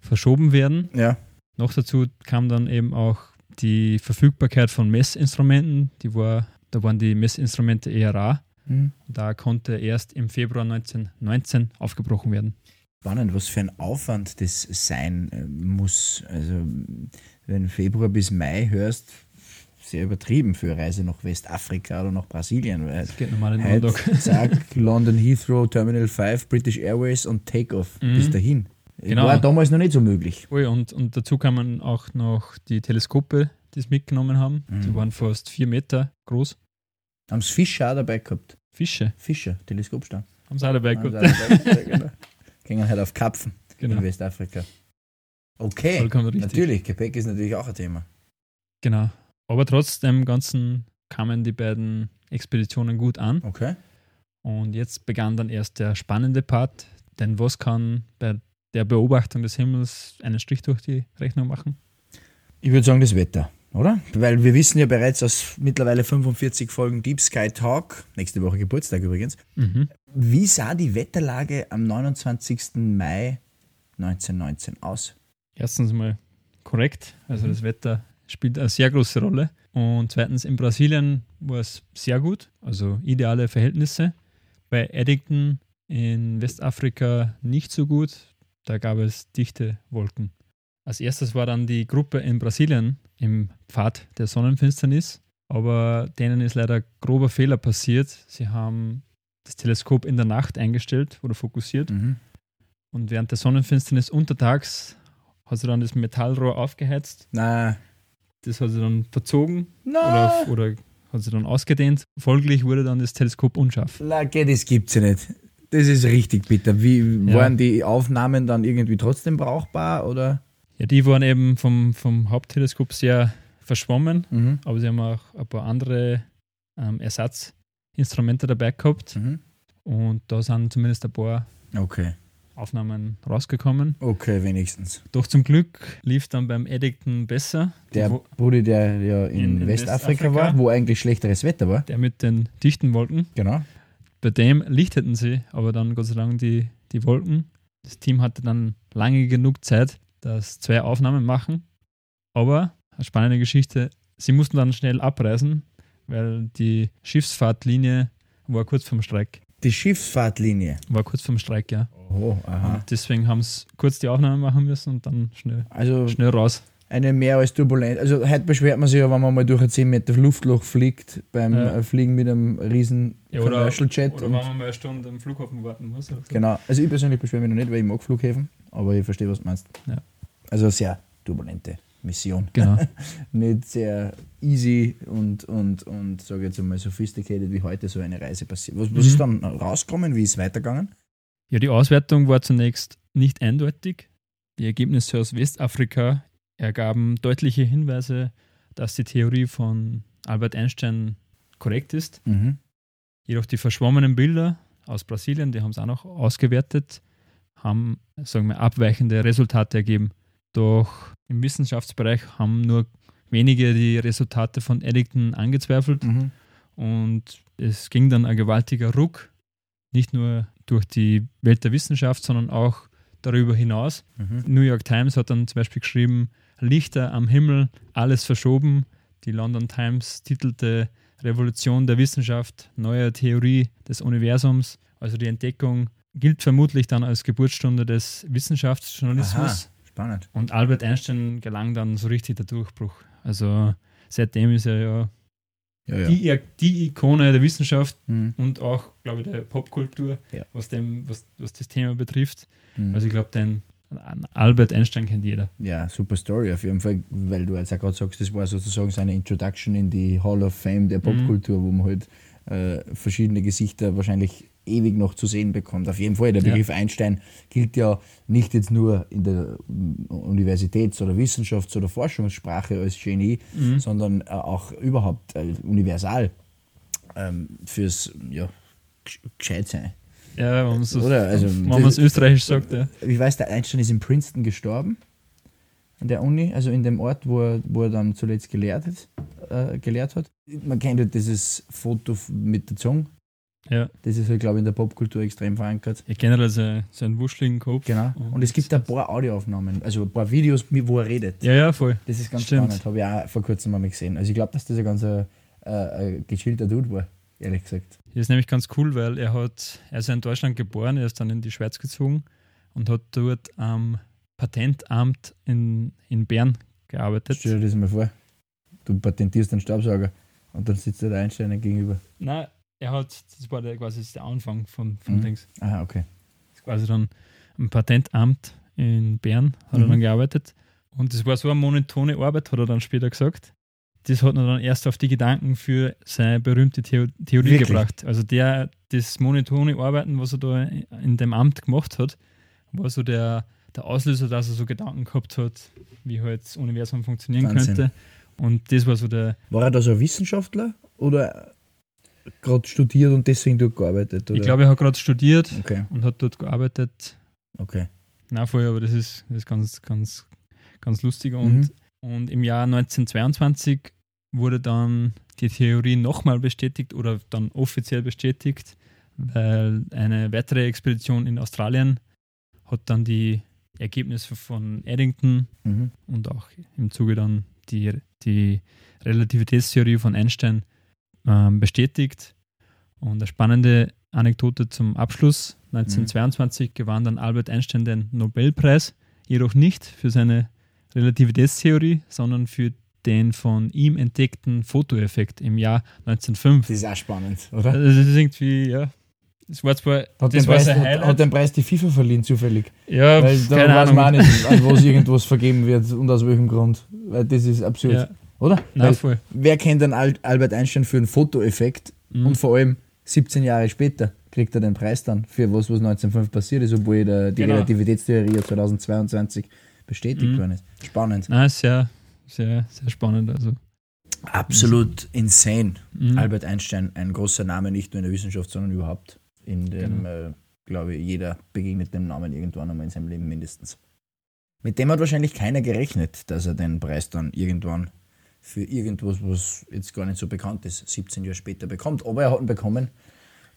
[SPEAKER 1] verschoben werden.
[SPEAKER 2] Ja.
[SPEAKER 1] Noch dazu kam dann eben auch die Verfügbarkeit von Messinstrumenten. Die war, da waren die Messinstrumente eher rar.
[SPEAKER 2] Mhm.
[SPEAKER 1] Da konnte erst im Februar 1919 aufgebrochen werden.
[SPEAKER 2] Spannend, was für ein Aufwand das sein äh, muss. Also, wenn Februar bis Mai hörst, sehr übertrieben für eine Reise nach Westafrika oder nach Brasilien. Weil
[SPEAKER 1] Das geht normal in
[SPEAKER 2] Heute,
[SPEAKER 1] Ordnung. *laughs*
[SPEAKER 2] zack, London Heathrow, Terminal 5, British Airways und Takeoff
[SPEAKER 1] Mhm.
[SPEAKER 2] bis dahin.
[SPEAKER 1] Genau.
[SPEAKER 2] War damals noch nicht so möglich.
[SPEAKER 1] Ui, und, und dazu kamen auch noch die Teleskope, die es mitgenommen haben. Die
[SPEAKER 2] Mhm.
[SPEAKER 1] waren fast vier Meter groß.
[SPEAKER 2] Haben sie Fischer auch dabei gehabt?
[SPEAKER 1] Fische
[SPEAKER 2] Fischer, Teleskopstang.
[SPEAKER 1] haben sie auch dabei gehabt. *laughs*
[SPEAKER 2] Gingen halt auf Kapfen
[SPEAKER 1] Genau,
[SPEAKER 2] in Westafrika. Okay,
[SPEAKER 1] vollkommen richtig.
[SPEAKER 2] natürlich, Gepäck ist natürlich auch ein Thema.
[SPEAKER 1] Genau. Aber trotzdem Ganzen kamen die beiden Expeditionen gut an.
[SPEAKER 2] Okay.
[SPEAKER 1] Und jetzt begann dann erst der spannende Part. Denn was kann bei der Beobachtung des Himmels einen Strich durch die Rechnung machen?
[SPEAKER 2] Ich würde sagen, das Wetter, oder? Weil wir wissen ja bereits aus mittlerweile 45 Folgen Deep Sky Talk, nächste Woche Geburtstag übrigens,
[SPEAKER 1] Mhm.
[SPEAKER 2] wie sah die Wetterlage am 29. Mai 1919 aus?
[SPEAKER 1] Erstens mal korrekt. Also das Wetter spielt eine sehr große Rolle. Und zweitens, in Brasilien war es sehr gut, also ideale Verhältnisse. Bei Eddington in Westafrika nicht so gut. Da gab es dichte Wolken. Als erstes war dann die Gruppe in Brasilien im Pfad der Sonnenfinsternis. Aber denen ist leider grober Fehler passiert. Sie haben das Teleskop in der Nacht eingestellt oder fokussiert.
[SPEAKER 2] Mhm.
[SPEAKER 1] Und während der Sonnenfinsternis untertags hat sie dann das Metallrohr aufgeheizt.
[SPEAKER 2] Na,
[SPEAKER 1] Das hat sie dann verzogen oder, oder hat sie dann ausgedehnt. Folglich wurde dann das Teleskop unscharf.
[SPEAKER 2] Lage, das gibt's ja nicht. Das ist richtig bitter. Wie
[SPEAKER 1] Ja.
[SPEAKER 2] waren die Aufnahmen dann irgendwie trotzdem brauchbar oder?
[SPEAKER 1] Ja, die waren eben vom, vom Hauptteleskop sehr verschwommen,
[SPEAKER 2] Mhm.
[SPEAKER 1] aber sie haben auch ein paar andere ähm, Ersatzinstrumente dabei gehabt.
[SPEAKER 2] Mhm.
[SPEAKER 1] Und da sind zumindest ein paar
[SPEAKER 2] Okay.
[SPEAKER 1] Aufnahmen rausgekommen.
[SPEAKER 2] Okay, wenigstens.
[SPEAKER 1] Doch zum Glück lief dann beim Eddington besser.
[SPEAKER 2] Der
[SPEAKER 1] Wo-
[SPEAKER 2] Brudi, der ja in,
[SPEAKER 1] In- in
[SPEAKER 2] Westafrika,
[SPEAKER 1] Westafrika.
[SPEAKER 2] war, wo eigentlich schlechteres Wetter war.
[SPEAKER 1] der mit den dichten Wolken.
[SPEAKER 2] Genau.
[SPEAKER 1] Bei dem lichteten sie, aber dann Gott sei Dank die, die Wolken. Das Team hatte dann lange genug Zeit, dass zwei Aufnahmen machen. Aber, eine spannende Geschichte, sie mussten dann schnell abreisen, weil die Schiffsfahrtlinie war kurz vorm Streik.
[SPEAKER 2] Die Schiffsfahrtlinie.
[SPEAKER 1] War kurz vorm Streik, ja.
[SPEAKER 2] Oh, aha.
[SPEAKER 1] Und deswegen haben sie kurz die Aufnahme machen müssen und dann schnell,
[SPEAKER 2] Also
[SPEAKER 1] schnell raus.
[SPEAKER 2] eine mehr als turbulent. Also heute beschwert man sich ja, wenn man mal durch ein 10 Meter Luftloch fliegt beim
[SPEAKER 1] Ja.
[SPEAKER 2] äh, Fliegen mit einem riesen
[SPEAKER 1] Ja, oder,
[SPEAKER 2] Commercial Jet.
[SPEAKER 1] oder
[SPEAKER 2] und,
[SPEAKER 1] wenn man mal eine Stunde am Flughafen warten muss. Oder so.
[SPEAKER 2] genau. Also ich persönlich beschwere mich noch nicht, weil ich mag Flughäfen, aber ich verstehe, was du meinst.
[SPEAKER 1] Ja.
[SPEAKER 2] Also sehr turbulente Mission.
[SPEAKER 1] Genau. *laughs*
[SPEAKER 2] nicht sehr easy und, und, und sage jetzt einmal sophisticated, wie heute so eine Reise passiert. Was, was
[SPEAKER 1] Mhm.
[SPEAKER 2] ist dann rausgekommen? Wie ist es weitergegangen?
[SPEAKER 1] Ja, die Auswertung war zunächst nicht eindeutig. Die Ergebnisse aus Westafrika ergaben deutliche Hinweise, dass die Theorie von Albert Einstein korrekt ist.
[SPEAKER 2] Mhm.
[SPEAKER 1] Jedoch die verschwommenen Bilder aus Brasilien, die haben es auch noch ausgewertet, haben, sagen wir, abweichende Resultate ergeben. Doch im Wissenschaftsbereich haben nur wenige die Resultate von Eddington angezweifelt.
[SPEAKER 2] Mhm.
[SPEAKER 1] Und es ging dann ein gewaltiger Ruck, nicht nur durch die Welt der Wissenschaft, sondern auch darüber hinaus.
[SPEAKER 2] Mhm.
[SPEAKER 1] New York Times hat dann zum Beispiel geschrieben, Lichter am Himmel, alles verschoben. Die London Times titelte Revolution der Wissenschaft, neue Theorie des Universums. Also die Entdeckung gilt vermutlich dann als Geburtsstunde des Wissenschaftsjournalismus.
[SPEAKER 2] Spannend.
[SPEAKER 1] Und Albert Einstein gelang dann so richtig der Durchbruch. Also seitdem ist er ja,
[SPEAKER 2] Ja, ja.
[SPEAKER 1] Die, die Ikone der Wissenschaft
[SPEAKER 2] Mhm.
[SPEAKER 1] und auch, glaube ich, der Popkultur,
[SPEAKER 2] Ja.
[SPEAKER 1] was, dem, was, was das Thema betrifft.
[SPEAKER 2] Mhm.
[SPEAKER 1] Also ich glaube, den Albert Einstein kennt jeder.
[SPEAKER 2] Ja, super Story auf jeden Fall, weil du jetzt auch gerade sagst, das war sozusagen seine Introduction in die Hall of Fame der Popkultur, wo man halt äh, verschiedene Gesichter wahrscheinlich ewig noch zu sehen bekommt. Auf jeden Fall, der
[SPEAKER 1] Ja.
[SPEAKER 2] Begriff Einstein gilt ja nicht jetzt nur in der mm, Universitäts- oder Wissenschafts- oder Forschungssprache als Genie,
[SPEAKER 1] Mhm.
[SPEAKER 2] sondern äh, auch überhaupt universal ähm, fürs ja, gesch- gescheit sein.
[SPEAKER 1] Ja, wenn man es
[SPEAKER 2] Oder? Also,
[SPEAKER 1] man es österreichisch sagt, ja.
[SPEAKER 2] Ich weiß, der Einstein ist in Princeton gestorben, an der Uni, also in dem Ort, wo er, wo er dann zuletzt gelehrt hat, äh, gelehrt hat. Man kennt halt dieses Foto mit der Zunge,
[SPEAKER 1] ja.
[SPEAKER 2] das ist halt, glaube ich, in der Popkultur extrem verankert.
[SPEAKER 1] Ich generell so, so einen wuscheligen Kopf.
[SPEAKER 2] Genau. Und es gibt ein paar Audioaufnahmen, also ein paar Videos, mit- wo er redet.
[SPEAKER 1] Ja, ja, voll.
[SPEAKER 2] Das ist ganz
[SPEAKER 1] Stimmt.
[SPEAKER 2] spannend, habe ich auch vor kurzem mal gesehen. Also ich glaube, dass das ein ganz äh, äh, gechillter Dude war, ehrlich gesagt.
[SPEAKER 1] Das ist nämlich ganz cool, weil er hat, er ist ja in Deutschland geboren, er ist dann in die Schweiz gezogen und hat dort am Patentamt in, in Bern gearbeitet.
[SPEAKER 2] Stell dir das mal vor. Du patentierst einen Staubsauger und dann sitzt dir der Einstein gegenüber.
[SPEAKER 1] Nein, er hat, das war der, quasi der Anfang von, von
[SPEAKER 2] Mhm.
[SPEAKER 1] Dings.
[SPEAKER 2] Aha, okay.
[SPEAKER 1] Das ist quasi dann am Patentamt in Bern hat er
[SPEAKER 2] Mhm.
[SPEAKER 1] dann gearbeitet. Und das war so eine monotone Arbeit, hat er dann später gesagt. Das hat ihn dann erst auf die Gedanken für seine berühmte Theo Theorie
[SPEAKER 2] Wirklich?
[SPEAKER 1] gebracht. Also der, das monotone Arbeiten, was er da in dem Amt gemacht hat, war so der, der Auslöser, dass er so Gedanken gehabt hat, wie halt das Universum funktionieren
[SPEAKER 2] Wahnsinn.
[SPEAKER 1] könnte. Und das war so der,
[SPEAKER 2] War er da so ein Wissenschaftler oder gerade studiert und deswegen dort gearbeitet? Oder?
[SPEAKER 1] ich glaube, er hat gerade studiert
[SPEAKER 2] Okay,
[SPEAKER 1] und hat dort gearbeitet.
[SPEAKER 2] okay.
[SPEAKER 1] Na, vorher, aber das ist, das ist ganz, ganz, ganz lustig. Und,
[SPEAKER 2] Mhm.
[SPEAKER 1] und im Jahr 1922 wurde dann die Theorie nochmal bestätigt oder dann offiziell bestätigt, weil eine weitere Expedition in Australien hat dann die Ergebnisse von Eddington
[SPEAKER 2] Mhm.
[SPEAKER 1] und auch im Zuge dann die, die Relativitätstheorie von Einstein ähm, bestätigt. Und eine spannende Anekdote zum Abschluss. 1922 gewann dann Albert Einstein den Nobelpreis, jedoch nicht für seine Relativitätstheorie, sondern für den von ihm entdeckten Fotoeffekt im Jahr 1905.
[SPEAKER 2] Das ist auch spannend, oder?
[SPEAKER 1] Also das ist irgendwie, ja, das war zwar,
[SPEAKER 2] Hat
[SPEAKER 1] das
[SPEAKER 2] den,
[SPEAKER 1] war
[SPEAKER 2] Preis, hat, hat den Preis die FIFA verliehen, zufällig.
[SPEAKER 1] ja,
[SPEAKER 2] Weil
[SPEAKER 1] keine
[SPEAKER 2] weiß
[SPEAKER 1] Ahnung.
[SPEAKER 2] man auch nicht, an was *laughs* irgendwas vergeben wird und aus welchem Grund. Weil das ist absurd,
[SPEAKER 1] Ja,
[SPEAKER 2] oder?
[SPEAKER 1] na,
[SPEAKER 2] Weil,
[SPEAKER 1] voll.
[SPEAKER 2] wer kennt dann Al Albert Einstein für einen Fotoeffekt
[SPEAKER 1] Mhm.
[SPEAKER 2] und vor allem 17 Jahre später kriegt er den Preis dann für was, was 1905 passiert ist, obwohl der, die
[SPEAKER 1] Genau.
[SPEAKER 2] Relativitätstheorie ja 2022 bestätigt
[SPEAKER 1] Mhm.
[SPEAKER 2] worden ist. Spannend.
[SPEAKER 1] Na, sehr, sehr, sehr spannend. Also,
[SPEAKER 2] Absolut insane.
[SPEAKER 1] mhm.
[SPEAKER 2] Albert Einstein, ein großer Name, nicht nur in der Wissenschaft, sondern überhaupt. In dem,
[SPEAKER 1] Genau.
[SPEAKER 2] äh, glaube ich, jeder begegnet dem Namen irgendwann einmal in seinem Leben mindestens. Mit dem hat wahrscheinlich keiner gerechnet, dass er den Preis dann irgendwann für irgendwas, was jetzt gar nicht so bekannt ist, 17 Jahre später bekommt. Aber er hat ihn bekommen.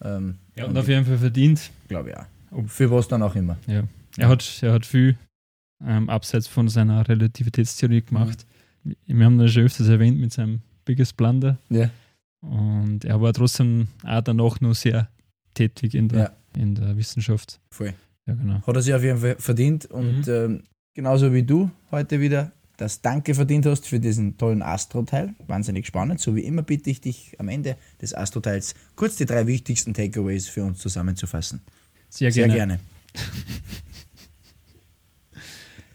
[SPEAKER 2] Ähm,
[SPEAKER 1] ja, und auf jeden Fall verdient.
[SPEAKER 2] glaube ich auch.
[SPEAKER 1] Ob-
[SPEAKER 2] Für was dann auch immer.
[SPEAKER 1] Ja. Er, hat, er hat viel ähm, abseits von seiner Relativitätstheorie gemacht. Wir haben das schon öfters erwähnt mit seinem Biggest Blunder.
[SPEAKER 2] Ja.
[SPEAKER 1] Und er war trotzdem auch danach noch sehr tätig in der, in der Wissenschaft.
[SPEAKER 2] Voll.
[SPEAKER 1] Ja, genau.
[SPEAKER 2] Hat er sich auf jeden Fall verdient und
[SPEAKER 1] Mhm.
[SPEAKER 2] ähm, genauso wie du heute wieder das Danke verdient hast für diesen tollen Astro-Teil. Wahnsinnig spannend. So wie immer bitte ich dich am Ende des Astro-Teils kurz die drei wichtigsten Takeaways für uns zusammenzufassen.
[SPEAKER 1] Sehr,
[SPEAKER 2] Sehr
[SPEAKER 1] gerne.
[SPEAKER 2] gerne. *laughs*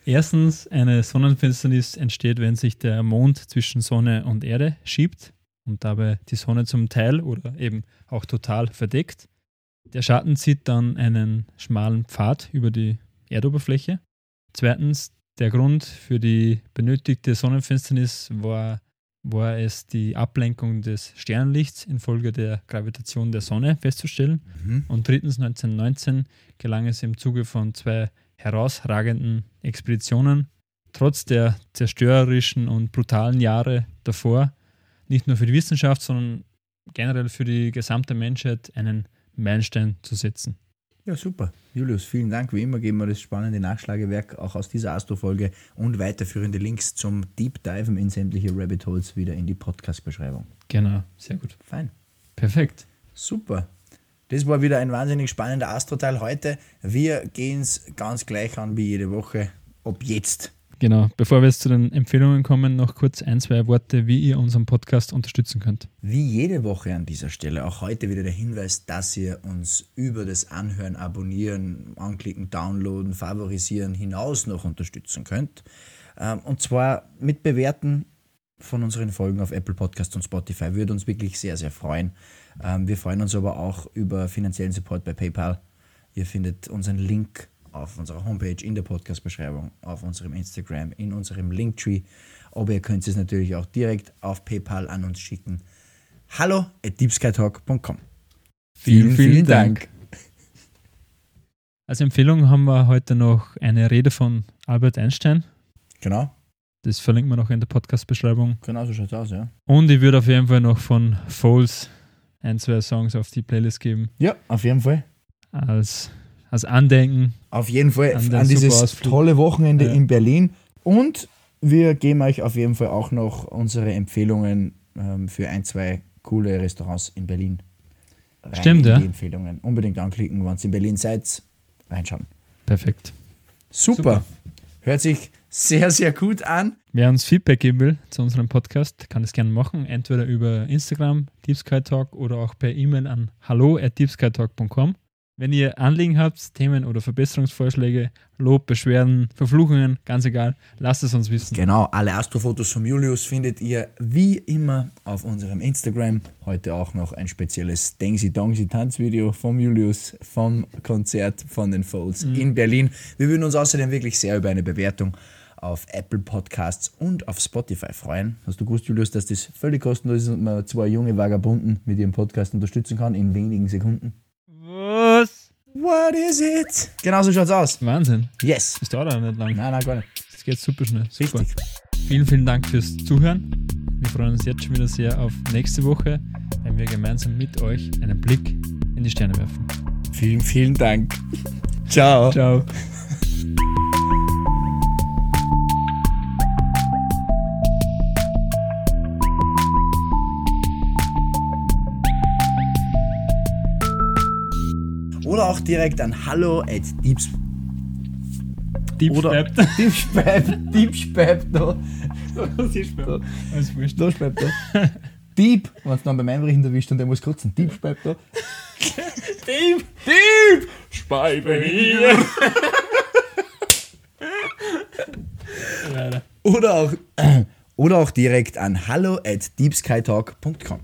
[SPEAKER 1] Erstens, eine Sonnenfinsternis entsteht, wenn sich der Mond zwischen Sonne und Erde schiebt und dabei die Sonne zum Teil oder eben auch total verdeckt. Der Schatten zieht dann einen schmalen Pfad über die Erdoberfläche. Zweitens, der Grund für die benötigte Sonnenfinsternis war, war es die Ablenkung des Sternenlichts infolge der Gravitation der Sonne festzustellen.
[SPEAKER 2] Mhm.
[SPEAKER 1] Und drittens, 1919 gelang es im Zuge von zwei herausragenden Expeditionen, trotz der zerstörerischen und brutalen Jahre davor, nicht nur für die Wissenschaft, sondern generell für die gesamte Menschheit einen Meilenstein zu setzen.
[SPEAKER 2] Ja, super. Julius, vielen Dank. Wie immer geben wir das spannende Nachschlagewerk auch aus dieser Astro-Folge und weiterführende Links zum Deep Diven in sämtliche Rabbit Holes wieder in die Podcast-Beschreibung.
[SPEAKER 1] Genau, sehr gut.
[SPEAKER 2] Fein.
[SPEAKER 1] Perfekt.
[SPEAKER 2] Super. Das war wieder ein wahnsinnig spannender Astro-Teil heute. Wir gehen es ganz gleich an wie jede Woche. Ab jetzt
[SPEAKER 1] Genau. Bevor wir jetzt zu den Empfehlungen kommen, noch kurz ein, zwei Worte, wie ihr unseren Podcast unterstützen könnt.
[SPEAKER 2] Wie jede Woche an dieser Stelle auch heute wieder der Hinweis, dass ihr uns über das Anhören, Abonnieren, Anklicken, Downloaden, Favorisieren hinaus noch unterstützen könnt. Ähm, und zwar mit Bewerten von unseren Folgen auf Apple Podcast und Spotify. Würde uns wirklich sehr, sehr freuen. Ähm, wir freuen uns aber auch über finanziellen Support bei PayPal. Ihr findet unseren Link auf unserer Homepage, in der Podcast-Beschreibung, auf unserem Instagram, in unserem Linktree. Aber ihr könnt es natürlich auch direkt auf PayPal an uns schicken. Hallo at deepskytalk.com.
[SPEAKER 1] Vielen, vielen Dank. Als Empfehlung haben wir heute noch eine Rede von Albert Einstein.
[SPEAKER 2] Genau.
[SPEAKER 1] Das verlinken wir noch in der Podcast-Beschreibung.
[SPEAKER 2] Genau so schaut es aus, ja.
[SPEAKER 1] Und ich würde auf jeden Fall noch von Foles ein, zwei Songs auf die Playlist geben.
[SPEAKER 2] Ja, auf jeden Fall.
[SPEAKER 1] Als, als Andenken.
[SPEAKER 2] Auf jeden Fall
[SPEAKER 1] An
[SPEAKER 2] an, dieses tolle Wochenende
[SPEAKER 1] Ja.
[SPEAKER 2] in Berlin. Und wir geben euch auf jeden Fall auch noch unsere Empfehlungen ähm, für ein, zwei coole Restaurants in Berlin. Rein
[SPEAKER 1] Stimmt, ja.
[SPEAKER 2] Die Empfehlungen. Unbedingt anklicken, wenn ihr in Berlin seid. Reinschauen.
[SPEAKER 1] Perfekt.
[SPEAKER 2] Super.
[SPEAKER 1] Super.
[SPEAKER 2] Hört sich sehr, sehr gut an.
[SPEAKER 1] Wer uns Feedback geben will zu unserem Podcast, kann es gerne machen. Entweder über Instagram, Deep Sky Talk, oder auch per E-Mail an hallo at deepskytalk.com. Wenn ihr Anliegen habt, Themen oder Verbesserungsvorschläge, Lob, Beschwerden, Verfluchungen, ganz egal, lasst es uns wissen.
[SPEAKER 2] Genau, alle Astrofotos von Julius findet ihr wie immer auf unserem Instagram. Heute auch noch ein spezielles Dengsi Dongsi Tanzvideo vom Julius vom Konzert von den Folds in Berlin. Wir würden uns außerdem wirklich sehr über eine Bewertung auf Apple Podcasts und auf Spotify freuen. Hast du gewusst, Julius, dass das völlig kostenlos ist und man zwei junge Vagabunden mit ihrem Podcast unterstützen kann in wenigen Sekunden?
[SPEAKER 1] Was?
[SPEAKER 2] What is it? Genau so schaut's aus.
[SPEAKER 1] Wahnsinn.
[SPEAKER 2] Yes.
[SPEAKER 1] Das dauert auch nicht lang.
[SPEAKER 2] Nein, nein, gar nicht.
[SPEAKER 1] Das geht super schnell. Super.
[SPEAKER 2] Richtig.
[SPEAKER 1] Vielen, vielen Dank fürs Zuhören. Wir freuen uns jetzt schon wieder sehr auf nächste Woche, wenn wir gemeinsam mit euch einen Blick in die Sterne werfen.
[SPEAKER 2] Vielen, vielen Dank. Ciao.
[SPEAKER 1] Ciao.
[SPEAKER 2] Oder auch direkt an hallo at deeps
[SPEAKER 1] Deep
[SPEAKER 2] Oder-
[SPEAKER 1] Step.
[SPEAKER 2] Deepspap, Deepspap, da,
[SPEAKER 1] Alles wurscht.
[SPEAKER 2] da spap da. Deep, wenn es dann beim Einbrechen erwischt und der muss kotzen. Deepspap da.
[SPEAKER 1] Deep.
[SPEAKER 2] Deep!
[SPEAKER 1] Speibe hier. Leider.
[SPEAKER 2] Oder auch, *clears throat* oder auch direkt an hallo at deepskytalk.com.